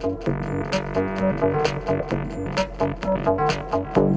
Thank you.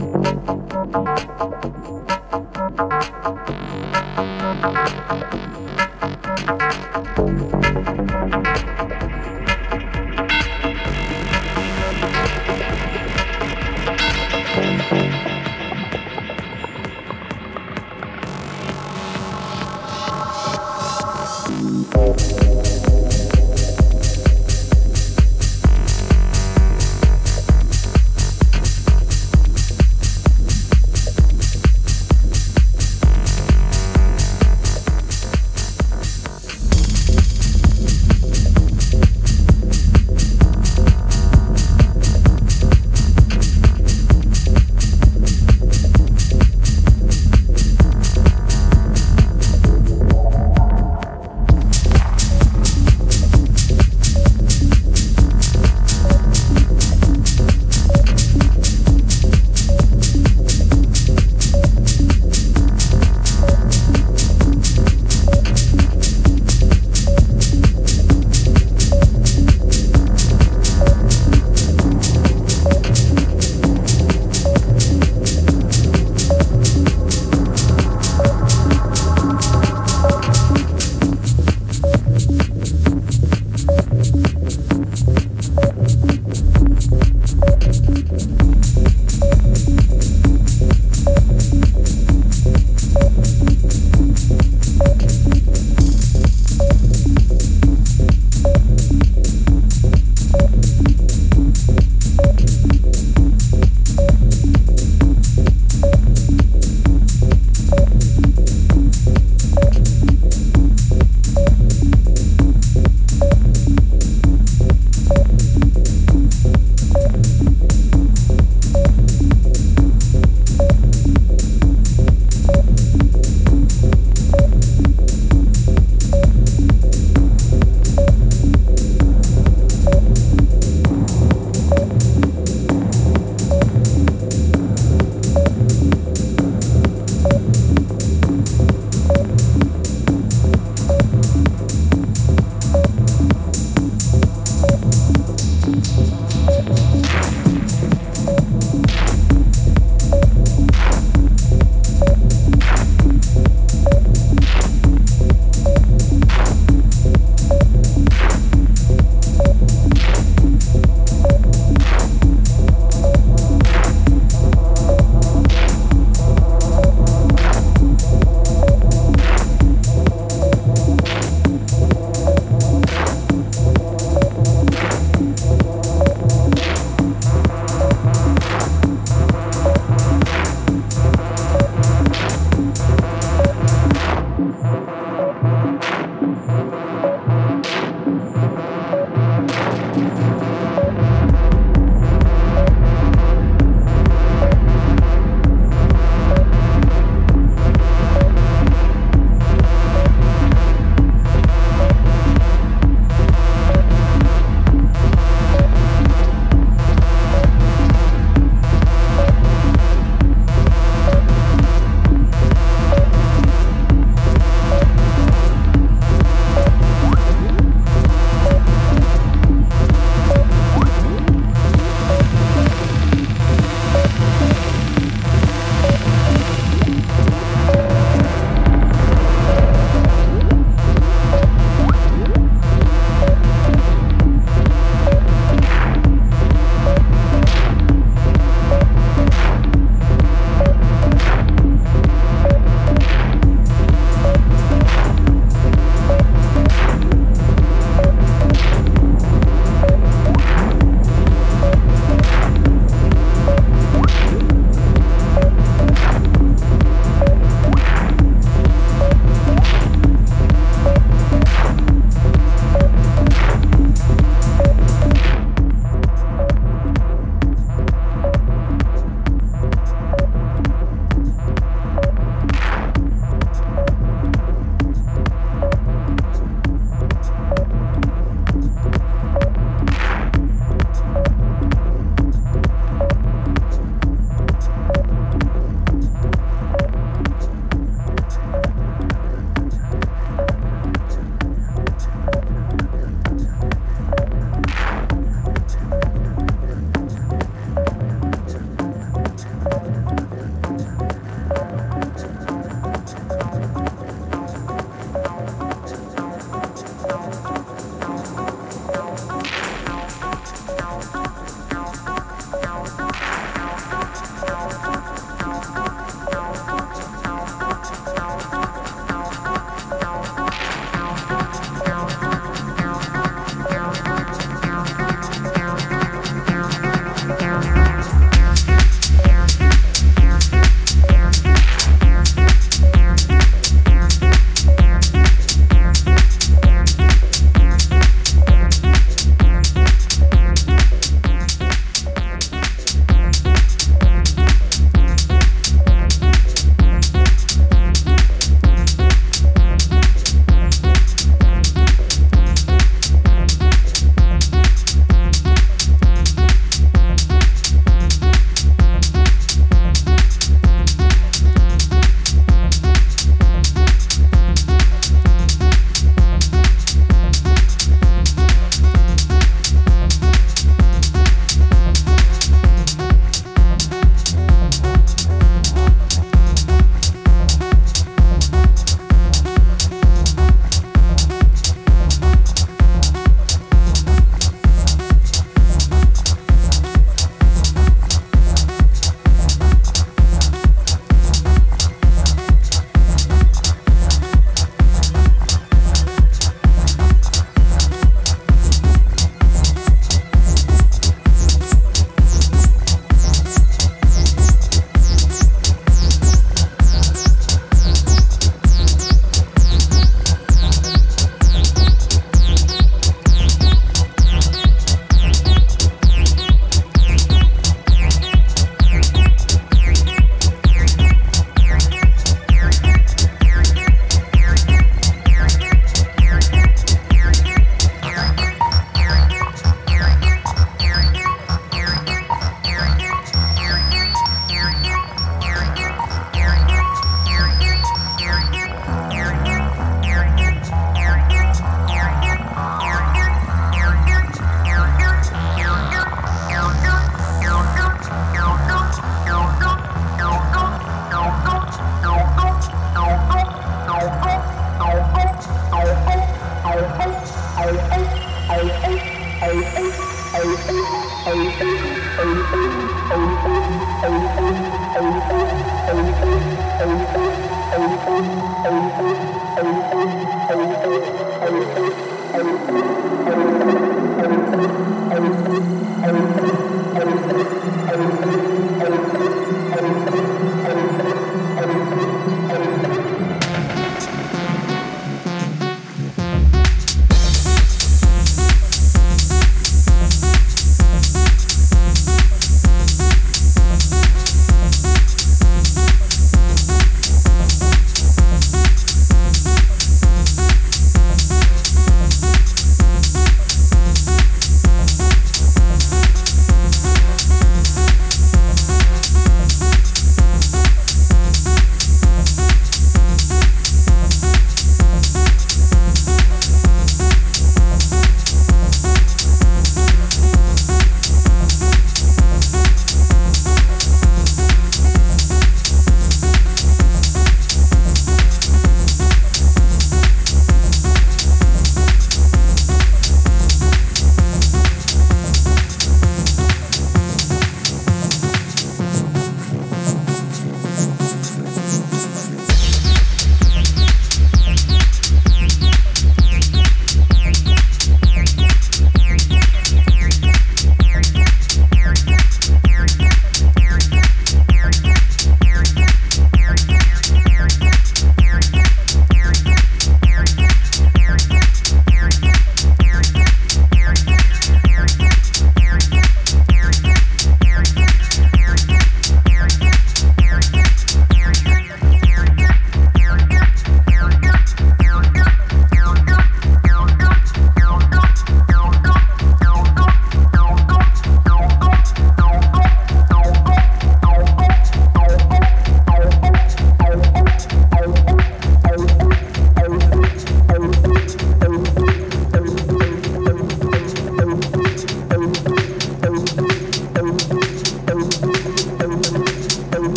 Oh,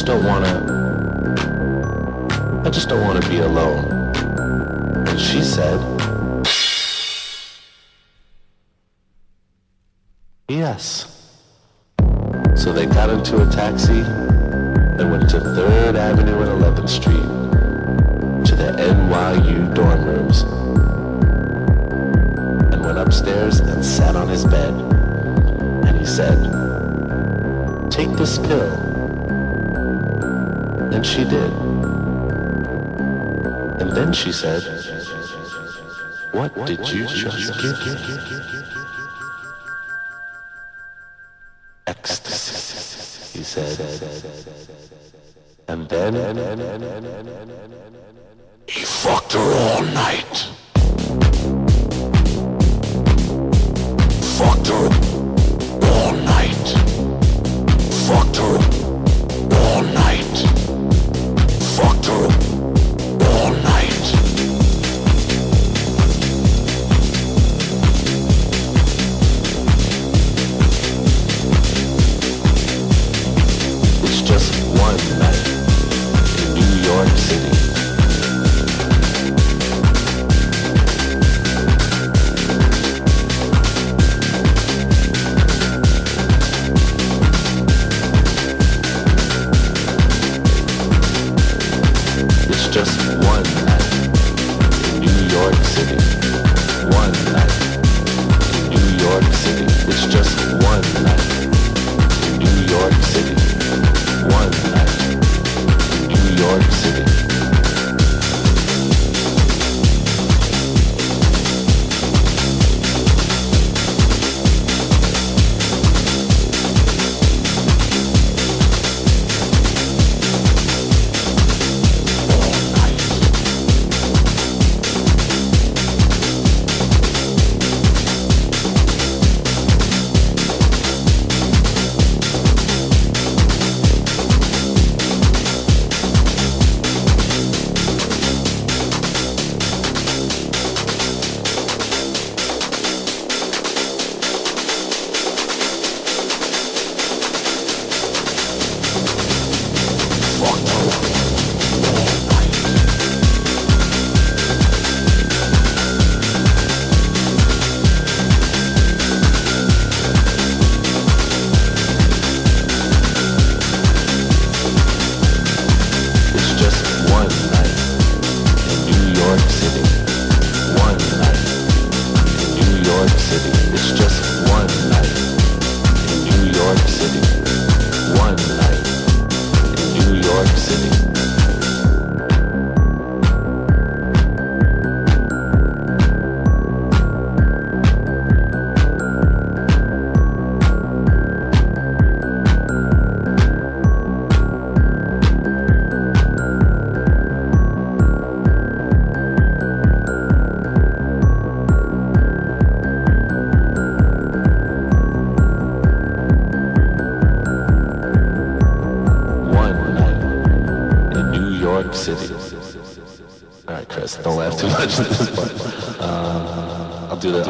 just don't want to, I just don't want to be alone. And she said, yes. So they got into a taxi and went to 3rd Avenue and 11th Street to the NYU dorm rooms and went upstairs and sat on his bed. And he said, take this pill and she did. And then she said, What did you just give me? Ecstasy, he said. And then he fucked her all night. Fucked her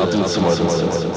Chris. Don't